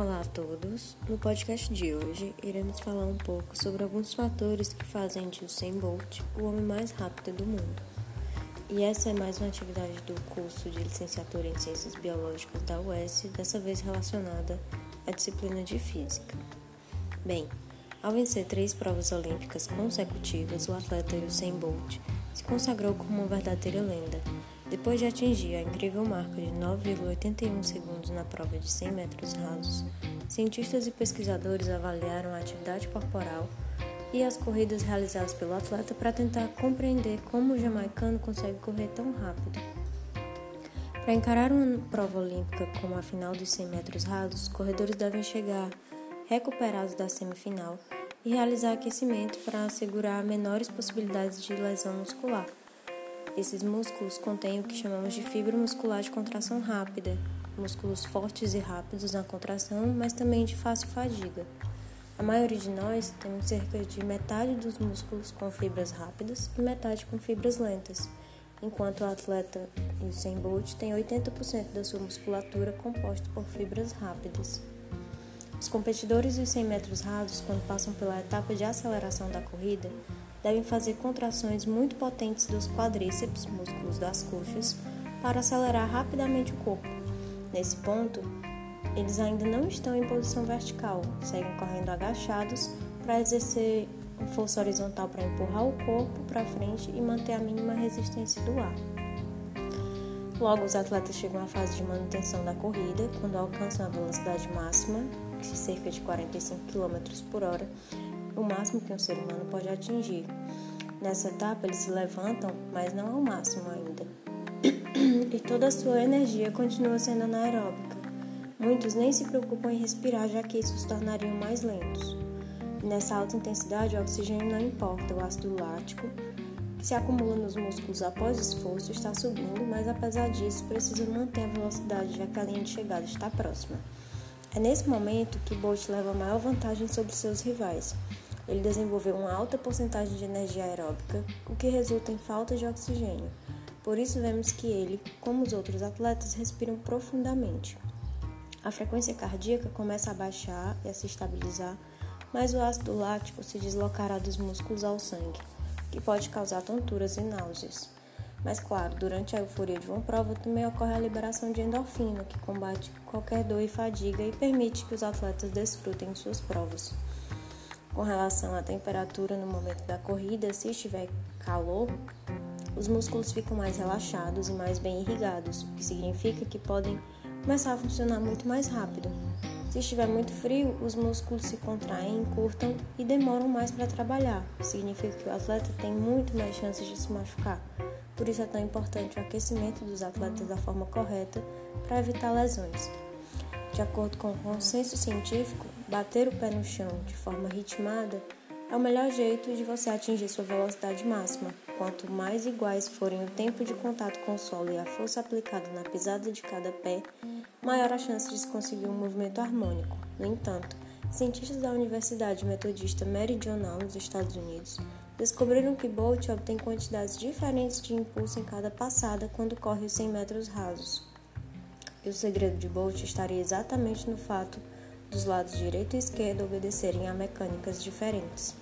Olá a todos! No podcast de hoje, iremos falar um pouco sobre alguns fatores que fazem de Usain Bolt o homem mais rápido do mundo. E essa é mais uma atividade do curso de licenciatura em Ciências Biológicas da UES, dessa vez relacionada à disciplina de Física. Bem, ao vencer três provas olímpicas consecutivas, o atleta Usain Bolt se consagrou como uma verdadeira lenda depois de atingir a incrível marca de 9,81 segundos na prova de 100 metros rasos, cientistas e pesquisadores avaliaram a atividade corporal e as corridas realizadas pelo atleta para tentar compreender como o jamaicano consegue correr tão rápido. Para encarar uma prova olímpica como a final dos 100 metros rasos, corredores devem chegar recuperados da semifinal e realizar aquecimento para assegurar menores possibilidades de lesão muscular. Esses músculos contêm o que chamamos de fibra muscular de contração rápida, músculos fortes e rápidos na contração, mas também de fácil fadiga. A maioria de nós temos cerca de metade dos músculos com fibras rápidas e metade com fibras lentas, enquanto o atleta Usain Bolt tem 80% da sua musculatura composta por fibras rápidas. Os competidores dos 100 metros rasos, quando passam pela etapa de aceleração da corrida, devem fazer contrações muito potentes dos quadríceps, músculos das coxas, para acelerar rapidamente o corpo. Nesse ponto, eles ainda não estão em posição vertical, seguem correndo agachados para exercer força horizontal para empurrar o corpo para frente e manter a mínima resistência do ar. Logo, os atletas chegam à fase de manutenção da corrida, quando alcançam a velocidade máxima, cerca de 45 km por hora, o máximo que um ser humano pode atingir. Nessa etapa, eles se levantam, mas não ao máximo ainda. e toda a sua energia continua sendo anaeróbica. Muitos nem se preocupam em respirar, já que isso os tornariam mais lentos. nessa alta intensidade, o oxigênio não importa, o ácido lático, que se acumula nos músculos após o esforço, está subindo, mas apesar disso, precisa manter a velocidade, já que a linha de chegada está próxima. É nesse momento que Bolt leva maior vantagem sobre seus rivais. Ele desenvolveu uma alta porcentagem de energia aeróbica, o que resulta em falta de oxigênio. Por isso, vemos que ele, como os outros atletas, respiram profundamente. A frequência cardíaca começa a baixar e a se estabilizar, mas o ácido lático se deslocará dos músculos ao sangue, que pode causar tonturas e náuseas. Mas, claro, durante a euforia de uma prova também ocorre a liberação de endorfina, que combate qualquer dor e fadiga e permite que os atletas desfrutem de suas provas. Com relação à temperatura no momento da corrida, se estiver calor, os músculos ficam mais relaxados e mais bem irrigados, o que significa que podem começar a funcionar muito mais rápido. Se estiver muito frio, os músculos se contraem, encurtam e demoram mais para trabalhar, o que significa que o atleta tem muito mais chances de se machucar. Por isso é tão importante o aquecimento dos atletas da forma correta para evitar lesões. De acordo com o consenso científico, bater o pé no chão de forma ritmada é o melhor jeito de você atingir sua velocidade máxima. Quanto mais iguais forem o tempo de contato com o solo e a força aplicada na pisada de cada pé, maior a chance de se conseguir um movimento harmônico. No entanto, cientistas da Universidade Metodista Meridional nos Estados Unidos descobriram que Bolt obtém quantidades diferentes de impulso em cada passada quando corre os 100 metros rasos. E o segredo de Bolt estaria exatamente no fato dos lados direito e esquerdo obedecerem a mecânicas diferentes.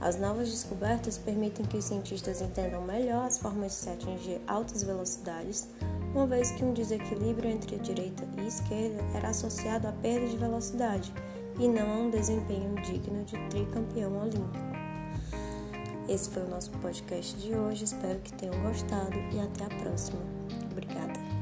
As novas descobertas permitem que os cientistas entendam melhor as formas de se atingir altas velocidades, uma vez que um desequilíbrio entre a direita e a esquerda era associado à perda de velocidade e não a um desempenho digno de tricampeão olímpico. Esse foi o nosso podcast de hoje. Espero que tenham gostado e até a próxima. Obrigada.